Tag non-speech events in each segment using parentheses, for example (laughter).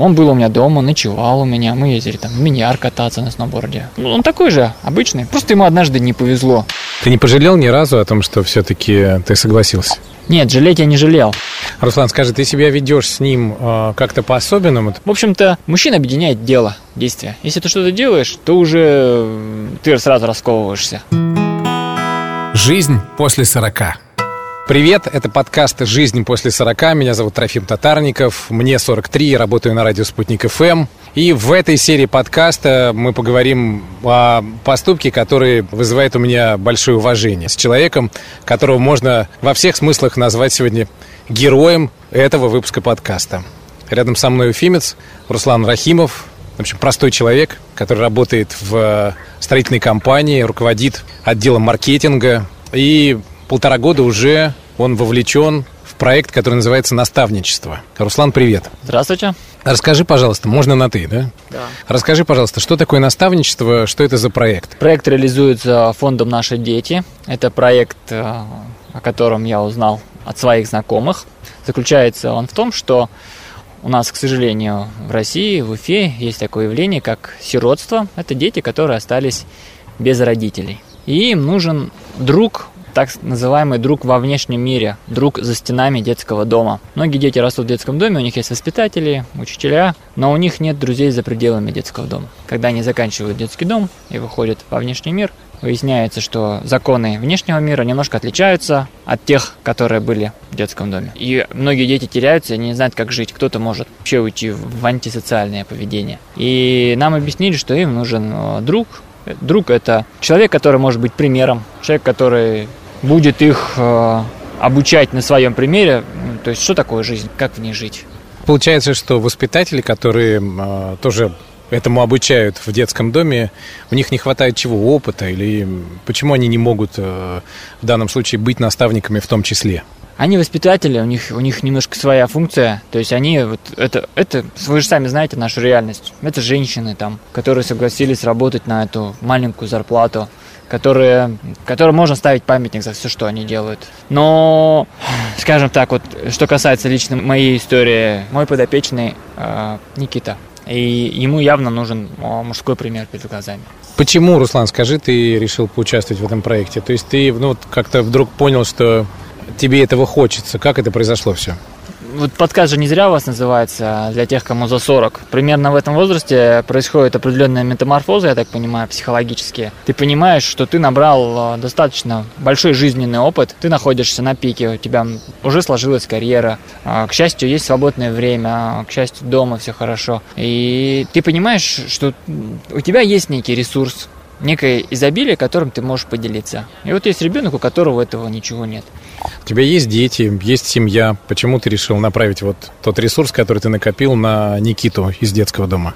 он был у меня дома, ночевал у меня, мы ездили там в миньяр кататься на сноуборде. Ну, он такой же, обычный, просто ему однажды не повезло. Ты не пожалел ни разу о том, что все-таки ты согласился? Нет, жалеть я не жалел. Руслан, скажи, ты себя ведешь с ним э, как-то по-особенному? В общем-то, мужчин объединяет дело, действие. Если ты что-то делаешь, то уже ты сразу расковываешься. Жизнь после 40. Привет, это подкаст «Жизнь после 40». Меня зовут Трофим Татарников, мне 43, работаю на радио «Спутник ФМ». И в этой серии подкаста мы поговорим о поступке, который вызывает у меня большое уважение. С человеком, которого можно во всех смыслах назвать сегодня героем этого выпуска подкаста. Рядом со мной уфимец Руслан Рахимов, в общем, простой человек, который работает в строительной компании, руководит отделом маркетинга и полтора года уже он вовлечен в проект, который называется «Наставничество». Руслан, привет. Здравствуйте. Расскажи, пожалуйста, можно на «ты», да? Да. Расскажи, пожалуйста, что такое наставничество, что это за проект? Проект реализуется фондом «Наши дети». Это проект, э, о котором я узнал от своих знакомых. Заключается он в том, что у нас, к сожалению, в России, в Уфе есть такое явление, как сиротство. Это дети, которые остались без родителей. И им нужен друг, так называемый друг во внешнем мире, друг за стенами детского дома. Многие дети растут в детском доме, у них есть воспитатели, учителя, но у них нет друзей за пределами детского дома. Когда они заканчивают детский дом и выходят во внешний мир, выясняется, что законы внешнего мира немножко отличаются от тех, которые были в детском доме. И многие дети теряются, они не знают, как жить. Кто-то может вообще уйти в антисоциальное поведение. И нам объяснили, что им нужен э, друг. Друг – это человек, который может быть примером, человек, который будет их э, обучать на своем примере, то есть что такое жизнь, как в ней жить. Получается, что воспитатели, которые э, тоже этому обучают в детском доме, у них не хватает чего, опыта, или почему они не могут э, в данном случае быть наставниками в том числе? Они воспитатели, у них, у них немножко своя функция. То есть они вот это, это, вы же сами знаете нашу реальность. Это женщины там, которые согласились работать на эту маленькую зарплату которые, которые можно ставить памятник за все, что они делают. Но, скажем так, вот, что касается лично моей истории, мой подопечный э, Никита, и ему явно нужен мужской пример перед глазами. Почему, Руслан, скажи, ты решил поучаствовать в этом проекте? То есть ты ну, как-то вдруг понял, что тебе этого хочется. Как это произошло все? Вот подкаст же не зря у вас называется для тех, кому за 40. Примерно в этом возрасте происходит определенная метаморфоза, я так понимаю, психологически. Ты понимаешь, что ты набрал э, достаточно большой жизненный опыт, ты находишься на пике, у тебя уже сложилась карьера, а, к счастью, есть свободное время, а, к счастью, дома все хорошо. И ты понимаешь, что у тебя есть некий ресурс, некое изобилие, которым ты можешь поделиться. И вот есть ребенок, у которого этого ничего нет. У тебя есть дети, есть семья. Почему ты решил направить вот тот ресурс, который ты накопил на Никиту из детского дома?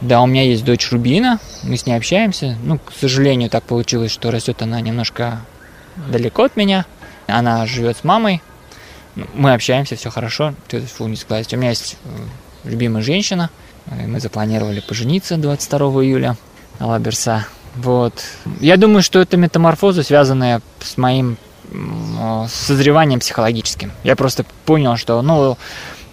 Да, у меня есть дочь Рубина, мы с ней общаемся. Ну, к сожалению, так получилось, что растет она немножко далеко от меня. Она живет с мамой. Мы общаемся, все хорошо. Ты фу, не сглазить. У меня есть э, любимая женщина. Мы запланировали пожениться 22 июля на Лаберса. Вот. Я думаю, что это метаморфоза, связанная с моим созреванием психологическим. Я просто понял, что, ну,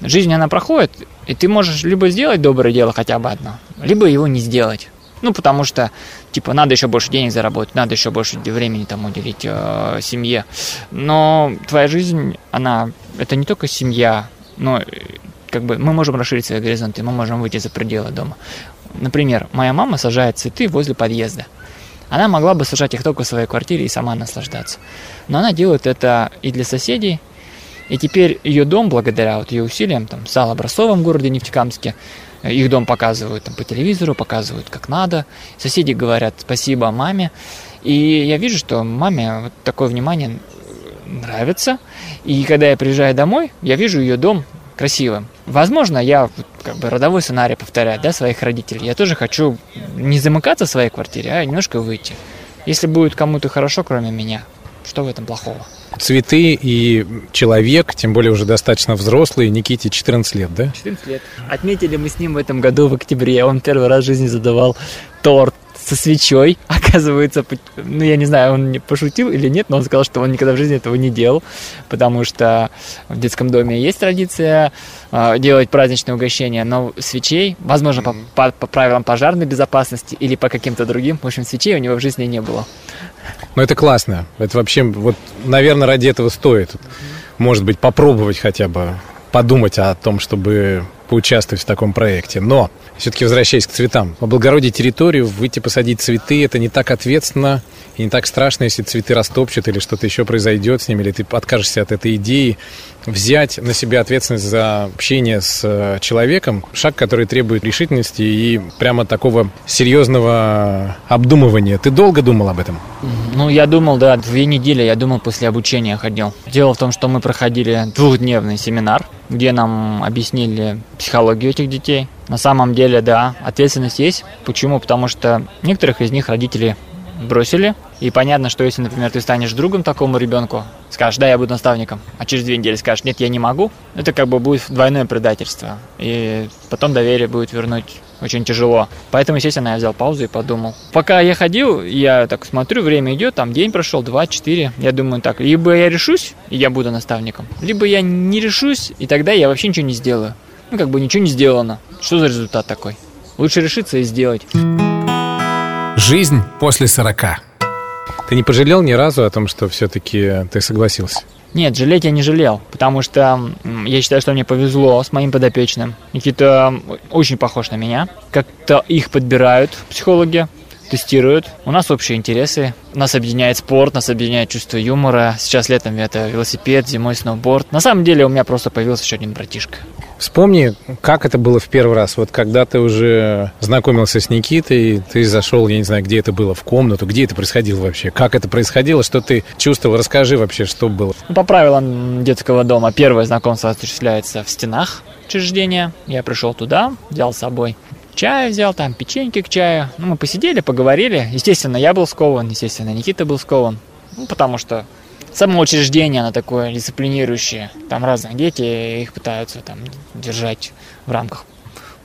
жизнь, она проходит, и ты можешь либо сделать доброе дело хотя бы одно, либо его не сделать. Ну, потому что, типа, надо еще больше денег заработать, надо еще больше времени там уделить э, семье. Но твоя жизнь, она, это не только семья, но как бы мы можем расширить свои горизонты, мы можем выйти за пределы дома. Например, моя мама сажает цветы возле подъезда. Она могла бы сажать их только в своей квартире и сама наслаждаться. Но она делает это и для соседей, и теперь ее дом, благодаря вот ее усилиям, там, Сал Образцовым в городе Нефтекамске, их дом показывают там, по телевизору, показывают как надо. Соседи говорят спасибо маме. И я вижу, что маме вот такое внимание нравится. И когда я приезжаю домой, я вижу ее дом красивым. Возможно, я как бы родовой сценарий повторяю, да, своих родителей. Я тоже хочу не замыкаться в своей квартире, а немножко выйти. Если будет кому-то хорошо, кроме меня, что в этом плохого? Цветы и человек, тем более уже достаточно взрослый, Никите 14 лет, да? 14 лет. Отметили мы с ним в этом году в октябре. Он первый раз в жизни задавал торт со свечой, (laughs) оказывается, ну, я не знаю, он не пошутил или нет, но он сказал, что он никогда в жизни этого не делал, потому что в детском доме есть традиция э, делать праздничные угощения, но свечей, возможно, mm-hmm. по, по, по правилам пожарной безопасности или по каким-то другим, в общем, свечей у него в жизни не было. Ну, это классно. Это вообще, вот, наверное, ради этого стоит, может быть, попробовать хотя бы подумать о том, чтобы поучаствовать в таком проекте. Но, все-таки возвращаясь к цветам, облагородить территорию, выйти посадить цветы, это не так ответственно и не так страшно, если цветы растопчут или что-то еще произойдет с ними, или ты откажешься от этой идеи. Взять на себя ответственность за общение с э, человеком, шаг, который требует решительности и прямо такого серьезного обдумывания. Ты долго думал об этом? Ну, я думал, да, две недели, я думал, после обучения ходил. Дело в том, что мы проходили двухдневный семинар, где нам объяснили психологию этих детей. На самом деле, да, ответственность есть. Почему? Потому что некоторых из них родители бросили. И понятно, что если, например, ты станешь другом такому ребенку, скажешь, да, я буду наставником, а через две недели скажешь, нет, я не могу, это как бы будет двойное предательство. И потом доверие будет вернуть очень тяжело. Поэтому, естественно, я взял паузу и подумал. Пока я ходил, я так смотрю, время идет, там день прошел, два, четыре. Я думаю так, либо я решусь, и я буду наставником, либо я не решусь, и тогда я вообще ничего не сделаю. Ну, как бы ничего не сделано. Что за результат такой? Лучше решиться и сделать. Жизнь после 40. Ты не пожалел ни разу о том, что все-таки ты согласился? Нет, жалеть я не жалел, потому что я считаю, что мне повезло с моим подопечным. Никита очень похож на меня. Как-то их подбирают психологи, тестируют. У нас общие интересы. Нас объединяет спорт, нас объединяет чувство юмора. Сейчас летом это велосипед, зимой сноуборд. На самом деле у меня просто появился еще один братишка. Вспомни, как это было в первый раз. Вот когда ты уже знакомился с Никитой, ты зашел, я не знаю, где это было, в комнату, где это происходило вообще? Как это происходило, что ты чувствовал? Расскажи вообще, что было. По правилам детского дома первое знакомство осуществляется в стенах учреждения. Я пришел туда, взял с собой чай взял, там печеньки к чаю. Ну, мы посидели, поговорили. Естественно, я был скован, естественно, Никита был скован. Ну, потому что само учреждение, оно такое дисциплинирующее. Там разные дети, их пытаются там держать в рамках.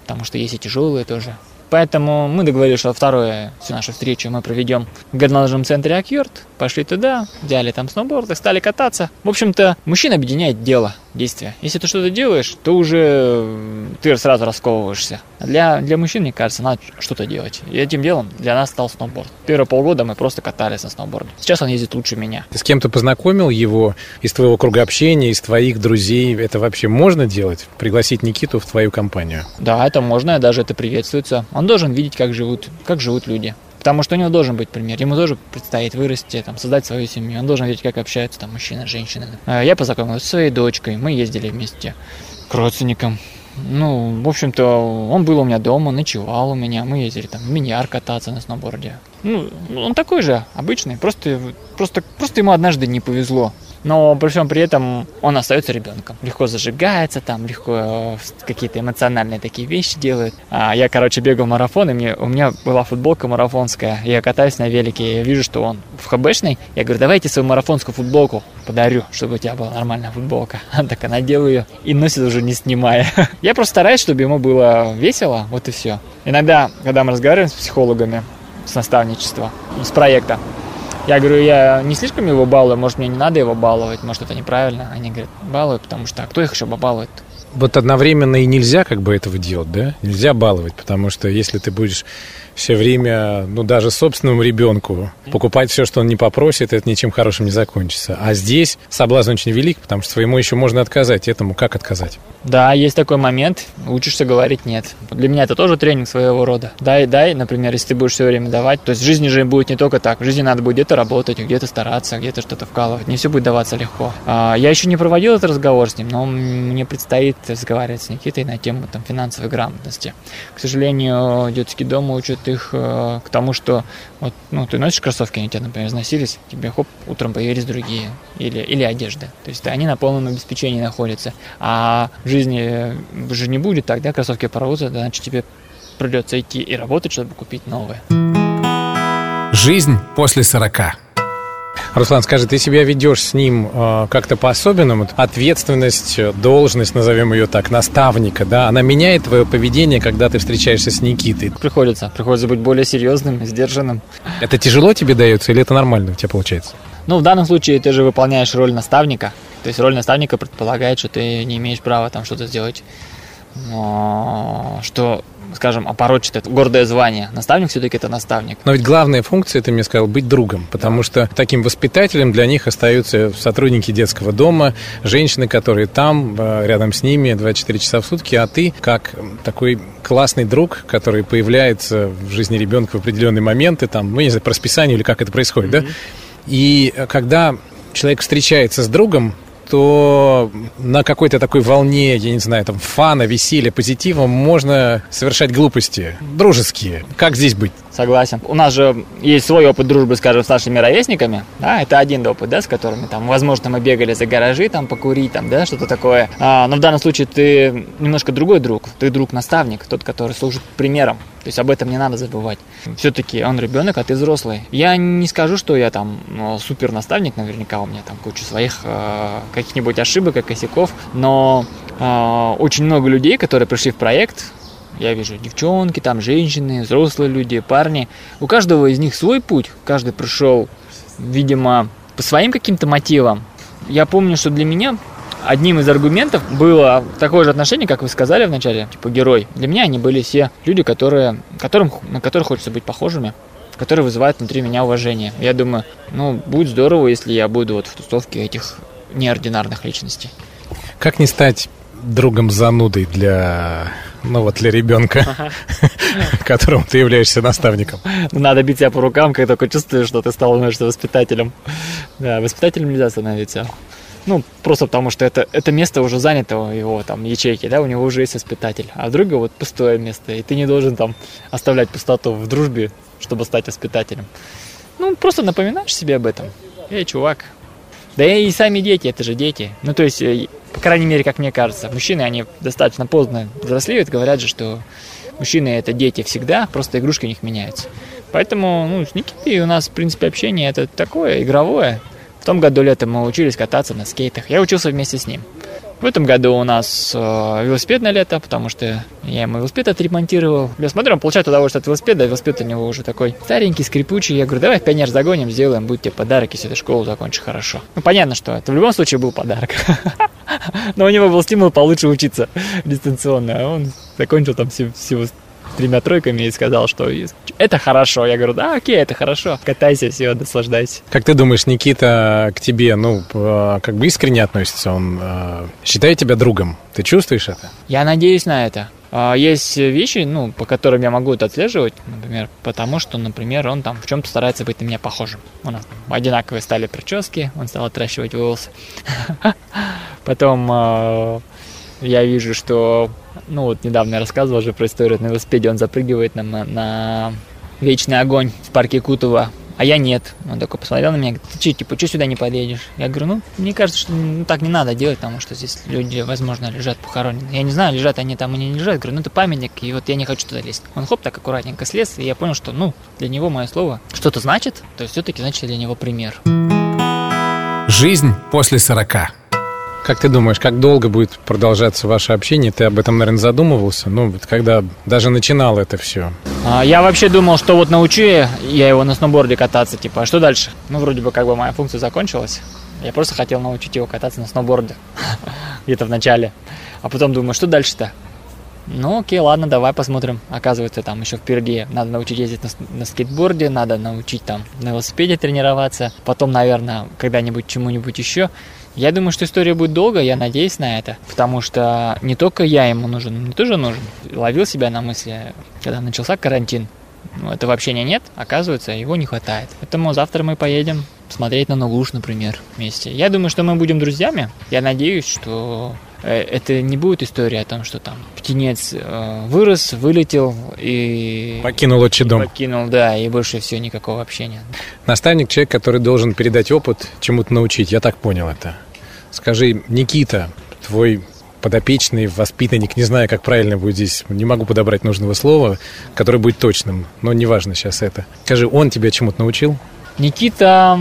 Потому что есть и тяжелые тоже. Поэтому мы договорились, что вторую всю нашу встречу мы проведем в горнолыжном центре Акьорд. Пошли туда, взяли там сноуборды, стали кататься. В общем-то, мужчин объединяет дело, действие. Если ты что-то делаешь, то уже ты сразу расковываешься. Для, для мужчин, мне кажется, надо что-то делать. И этим делом для нас стал сноуборд. Первые полгода мы просто катались на сноуборде. Сейчас он ездит лучше меня. Ты с кем-то познакомил его из твоего круга общения, из твоих друзей? Это вообще можно делать? Пригласить Никиту в твою компанию? Да, это можно, даже это приветствуется. Он должен видеть, как живут, как живут люди. Потому что у него должен быть пример. Ему тоже предстоит вырасти, там, создать свою семью. Он должен видеть, как общаются там мужчина с женщиной. А я познакомился со своей дочкой. Мы ездили вместе к родственникам. Ну, в общем-то, он был у меня дома, ночевал у меня. Мы ездили там в миньяр кататься на сноуборде. Ну, он такой же, обычный. Просто, просто, просто ему однажды не повезло но при всем при этом он остается ребенком. Легко зажигается, там легко э, какие-то эмоциональные такие вещи делает. А я, короче, бегал марафон, и мне, у меня была футболка марафонская. Я катаюсь на велике, я вижу, что он в ХБшной. Я говорю, давайте свою марафонскую футболку подарю, чтобы у тебя была нормальная футболка. Так (laughs) она надел ее и носит уже не снимая. (laughs) Я просто стараюсь, чтобы ему было весело, вот и все. Иногда, когда мы разговариваем с психологами, с наставничества, с проекта, я говорю, я не слишком его балую, может, мне не надо его баловать, может, это неправильно. Они говорят, балую, потому что, а кто их еще побалует? Вот одновременно и нельзя как бы этого делать, да? Нельзя баловать, потому что если ты будешь все время, ну, даже собственному ребенку покупать все, что он не попросит, это ничем хорошим не закончится. А здесь соблазн очень велик, потому что своему еще можно отказать. Этому как отказать? Да, есть такой момент, учишься говорить нет. Для меня это тоже тренинг своего рода. Дай, дай, например, если ты будешь все время давать, то есть в жизни же будет не только так. В жизни надо будет где-то работать, где-то стараться, где-то что-то вкалывать. Не все будет даваться легко. А, я еще не проводил этот разговор с ним, но мне предстоит разговаривать с Никитой на тему там, финансовой грамотности. К сожалению, детский дом учат их э, к тому, что вот, ну, ты носишь кроссовки, они тебя, например, износились, тебе хоп, утром появились другие. Или, или одежда. То есть они на полном обеспечении находятся. А жизни же не будет, тогда кроссовки порвутся, значит тебе придется идти и работать, чтобы купить новые. Жизнь после 40. Руслан, скажи, ты себя ведешь с ним э, как-то по-особенному? Ответственность, должность, назовем ее так, наставника, да, она меняет твое поведение, когда ты встречаешься с Никитой? Приходится. Приходится быть более серьезным, сдержанным. Это тяжело тебе дается или это нормально у тебя получается? Ну, в данном случае ты же выполняешь роль наставника. То есть роль наставника предполагает, что ты не имеешь права там что-то сделать, что скажем, опорочит это гордое звание. Наставник все-таки это наставник. Но ведь главная функция, ты мне сказал, быть другом, потому что таким воспитателем для них остаются сотрудники детского дома, женщины, которые там, э, рядом с ними 24 часа в сутки, а ты как такой классный друг, который появляется в жизни ребенка в определенные моменты, там, ну, не знаю, по расписанию или как это происходит, mm-hmm. да? И когда человек встречается с другом, то на какой-то такой волне, я не знаю, там, фана, веселья, позитива можно совершать глупости, дружеские. Как здесь быть? Согласен. У нас же есть свой опыт дружбы, скажем, с нашими ровесниками. Да, это один опыт, да, с которыми там, возможно, мы бегали за гаражи, там, покурить, там, да, что-то такое. А, но в данном случае ты немножко другой друг. Ты друг-наставник, тот, который служит примером. То есть об этом не надо забывать. Все-таки он ребенок, а ты взрослый. Я не скажу, что я там ну, супер наставник, наверняка у меня там куча своих э, каких-нибудь ошибок и косяков, но э, очень много людей, которые пришли в проект, я вижу девчонки, там женщины, взрослые люди, парни. У каждого из них свой путь. Каждый пришел, видимо, по своим каким-то мотивам. Я помню, что для меня одним из аргументов было такое же отношение, как вы сказали вначале, типа герой. Для меня они были все люди, которые, которым, на которых хочется быть похожими, которые вызывают внутри меня уважение. Я думаю, ну, будет здорово, если я буду вот в тусовке этих неординарных личностей. Как не стать другом занудой для ну вот для ребенка, (laughs) которому ты являешься наставником. Надо бить себя по рукам, как только чувствуешь, что ты становишься воспитателем. Да, воспитателем нельзя становиться. Ну, просто потому что это, это место уже занято его там ячейки, да, у него уже есть воспитатель. А друга вот пустое место, и ты не должен там оставлять пустоту в дружбе, чтобы стать воспитателем. Ну, просто напоминаешь себе об этом. Эй, чувак. Да и сами дети, это же дети. Ну, то есть, э, по крайней мере, как мне кажется. Мужчины, они достаточно поздно взрослеют, говорят же, что мужчины это дети всегда, просто игрушки у них меняются. Поэтому, ну, с Никитой у нас, в принципе, общение это такое игровое. В том году летом мы учились кататься на скейтах. Я учился вместе с ним. В этом году у нас э, велосипедное лето, потому что я ему велосипед отремонтировал. Я смотрю, он получает удовольствие от велосипеда, велосипед у него уже такой старенький, скрипучий. Я говорю, давай в пионер загоним, сделаем, будет тебе подарок, если ты школу закончишь хорошо. Ну, понятно, что это в любом случае был подарок. (laughs) Но у него был стимул получше учиться дистанционно, а он закончил там всего тремя тройками и сказал, что это хорошо. Я говорю, да, окей, это хорошо. Катайся, все, наслаждайся. Как ты думаешь, Никита к тебе, ну, как бы искренне относится? Он э, считает тебя другом? Ты чувствуешь это? Я надеюсь на это. А, есть вещи, ну, по которым я могу это отслеживать, например, потому что, например, он там в чем-то старается быть на меня похожим. У нас одинаковые стали прически, он стал отращивать волосы. (laughs) Потом а, я вижу, что, ну вот недавно я рассказывал уже про историю на велосипеде, он запрыгивает на, на вечный огонь в парке Кутова, а я нет. Он такой посмотрел на меня, говорит, ты что, типа, что сюда не подъедешь? Я говорю, ну, мне кажется, что ну, так не надо делать, потому что здесь люди, возможно, лежат похоронены. Я не знаю, лежат они там или не лежат. Я говорю, ну, это памятник, и вот я не хочу туда лезть. Он хоп, так аккуратненько слез, и я понял, что, ну, для него мое слово что-то значит, то есть все-таки значит для него пример. Жизнь после 40. Как ты думаешь, как долго будет продолжаться ваше общение? Ты об этом, наверное, задумывался? Ну, вот когда даже начинал это все. А, я вообще думал, что вот научу я его на сноуборде кататься, типа, а что дальше? Ну, вроде бы как бы моя функция закончилась. Я просто хотел научить его кататься на сноуборде (laughs) где-то в начале. А потом думаю, что дальше-то? Ну, окей, ладно, давай посмотрим. Оказывается, там еще впереди надо научить ездить на, на скейтборде, надо научить там на велосипеде тренироваться. Потом, наверное, когда-нибудь чему-нибудь еще. Я думаю, что история будет долго, я надеюсь на это, потому что не только я ему нужен, мне тоже нужен. Ловил себя на мысли, когда начался карантин, ну, этого общения нет, оказывается, его не хватает. Поэтому завтра мы поедем смотреть на Нугуш, например, вместе. Я думаю, что мы будем друзьями. Я надеюсь, что это не будет история о том, что там птенец э, вырос, вылетел и... Покинул отчий дом. Покинул, да, и больше все, никакого общения. Наставник – человек, который должен передать опыт, чему-то научить. Я так понял это. Скажи, Никита, твой подопечный, воспитанник, не знаю, как правильно будет здесь, не могу подобрать нужного слова, которое будет точным, но неважно сейчас это. Скажи, он тебя чему-то научил? Никита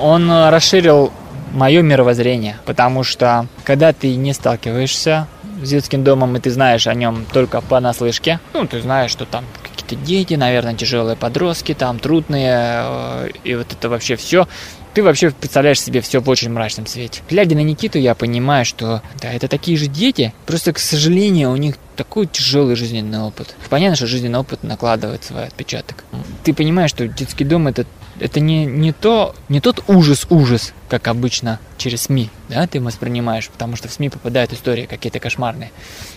Он расширил мое мировоззрение, потому что когда ты не сталкиваешься с детским домом, и ты знаешь о нем только понаслышке, ну, ты знаешь, что там какие-то дети, наверное, тяжелые подростки, там трудные, э, и вот это вообще все, ты вообще представляешь себе все в очень мрачном свете. Глядя на Никиту, я понимаю, что да, это такие же дети, просто, к сожалению, у них такой тяжелый жизненный опыт. Понятно, что жизненный опыт накладывает свой отпечаток. Ты понимаешь, что детский дом это это не, не, то, не тот ужас-ужас, как обычно через СМИ, да, ты воспринимаешь, потому что в СМИ попадают истории какие-то кошмарные.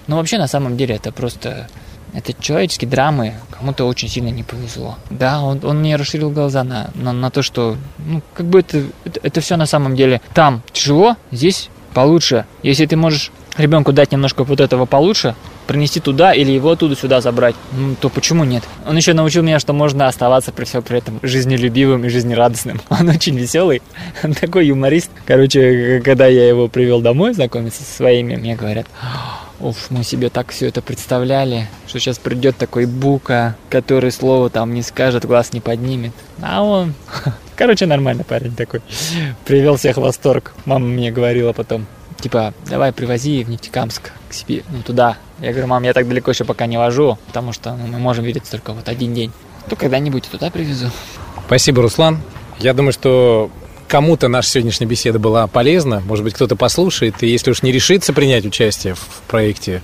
Но вообще на самом деле это просто это человеческие драмы, кому-то очень сильно не повезло. Да, он, он мне расширил глаза на, на, на то, что, ну, как бы это, это, это все на самом деле там тяжело, здесь получше. Если ты можешь ребенку дать немножко вот этого получше, принести туда или его оттуда сюда забрать, ну, то почему нет? Он еще научил меня, что можно оставаться при всем при этом жизнелюбивым и жизнерадостным. (laughs) Он очень веселый, он такой юморист. Короче, когда я его привел домой знакомиться со своими, мне говорят, Уф, мы себе так все это представляли, что сейчас придет такой бука, который слово там не скажет, глаз не поднимет. А он, (laughs) короче, нормальный парень такой. Привел всех в восторг. Мама мне говорила потом, типа, давай привози в Нефтекамск к себе, ну туда. Я говорю, мам, я так далеко еще пока не вожу, потому что ну, мы можем видеться только вот один день. То когда-нибудь туда привезу. Спасибо, Руслан. Я думаю, что кому-то наша сегодняшняя беседа была полезна. Может быть, кто-то послушает. И если уж не решится принять участие в проекте,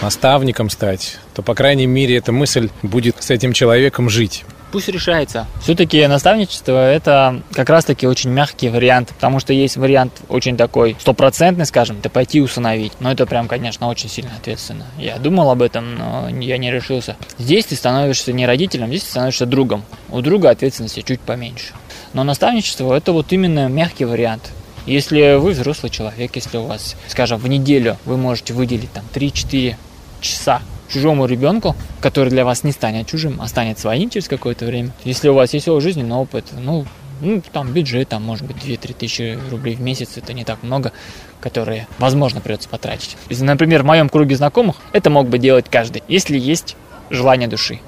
наставником стать, то, по крайней мере, эта мысль будет с этим человеком жить пусть решается. Все-таки наставничество это как раз-таки очень мягкий вариант, потому что есть вариант очень такой стопроцентный, скажем, это пойти усыновить. Но это прям, конечно, очень сильно ответственно. Я думал об этом, но я не решился. Здесь ты становишься не родителем, здесь ты становишься другом. У друга ответственности чуть поменьше. Но наставничество это вот именно мягкий вариант. Если вы взрослый человек, если у вас, скажем, в неделю вы можете выделить там 3-4 часа чужому ребенку, который для вас не станет чужим, а станет своим через какое-то время. Если у вас есть свой жизненный опыт, ну, ну, там бюджет, там, может быть, 2-3 тысячи рублей в месяц, это не так много, которые, возможно, придется потратить. Если, например, в моем круге знакомых, это мог бы делать каждый, если есть желание души.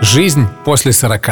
Жизнь после 40.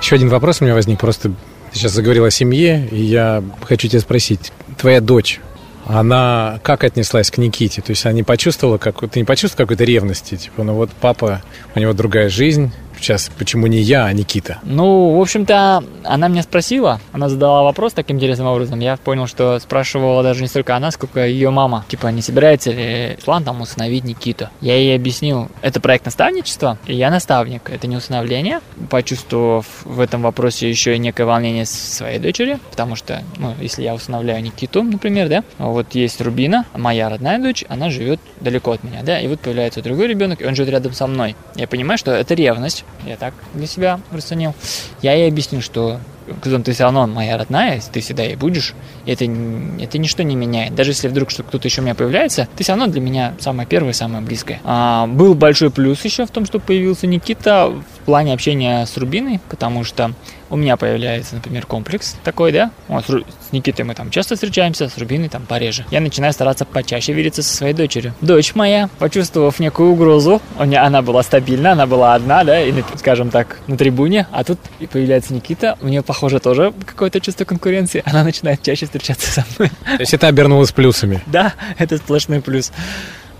Еще один вопрос у меня возник. Просто ты сейчас заговорил о семье, и я хочу тебя спросить. Твоя дочь, она как отнеслась к Никите? То есть она не почувствовала, как, ты не почувствовал какой-то ревности? Типа, ну вот папа, у него другая жизнь, Сейчас, почему не я, а Никита? Ну, в общем-то, она меня спросила, она задала вопрос таким интересным образом. Я понял, что спрашивала даже не столько она, сколько ее мама. Типа, не собирается ли план там усыновить Никиту? Я ей объяснил, это проект наставничества, и я наставник, это не усыновление. Почувствовав в этом вопросе еще и некое волнение своей дочери, потому что, ну, если я усыновляю Никиту, например, да, вот есть Рубина, моя родная дочь, она живет далеко от меня, да, и вот появляется другой ребенок, и он живет рядом со мной. Я понимаю, что это ревность, я так для себя расценил. Я ей объяснил, что Кузон, ты все равно моя родная, ты всегда ей будешь. И это, это ничто не меняет. Даже если вдруг что кто-то еще у меня появляется, ты все равно для меня самая первая, самая близкая. А, был большой плюс еще в том, что появился Никита плане общения с Рубиной, потому что у меня появляется, например, комплекс такой, да, вот, с Никитой мы там часто встречаемся, с Рубиной там пореже. Я начинаю стараться почаще видеться со своей дочерью. Дочь моя, почувствовав некую угрозу, она была стабильна, она была одна, да, и, скажем так, на трибуне, а тут появляется Никита, у нее, похоже, тоже какое-то чувство конкуренции, она начинает чаще встречаться со мной. То есть это обернулось плюсами? Да, это сплошной плюс.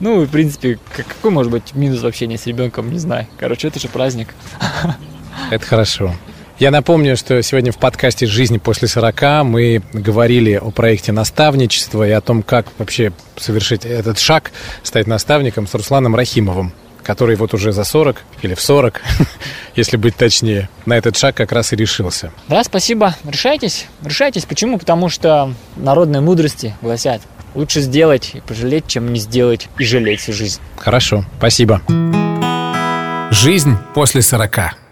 Ну, в принципе, какой может быть минус общения с ребенком, не знаю. Короче, это же праздник. (laughs) Это хорошо. Я напомню, что сегодня в подкасте «Жизнь после 40» мы говорили о проекте наставничества и о том, как вообще совершить этот шаг, стать наставником с Русланом Рахимовым который вот уже за 40 или в 40, (laughs) если быть точнее, на этот шаг как раз и решился. Да, спасибо. Решайтесь. Решайтесь. Почему? Потому что народные мудрости гласят, лучше сделать и пожалеть, чем не сделать и жалеть всю жизнь. Хорошо. Спасибо. Жизнь после 40.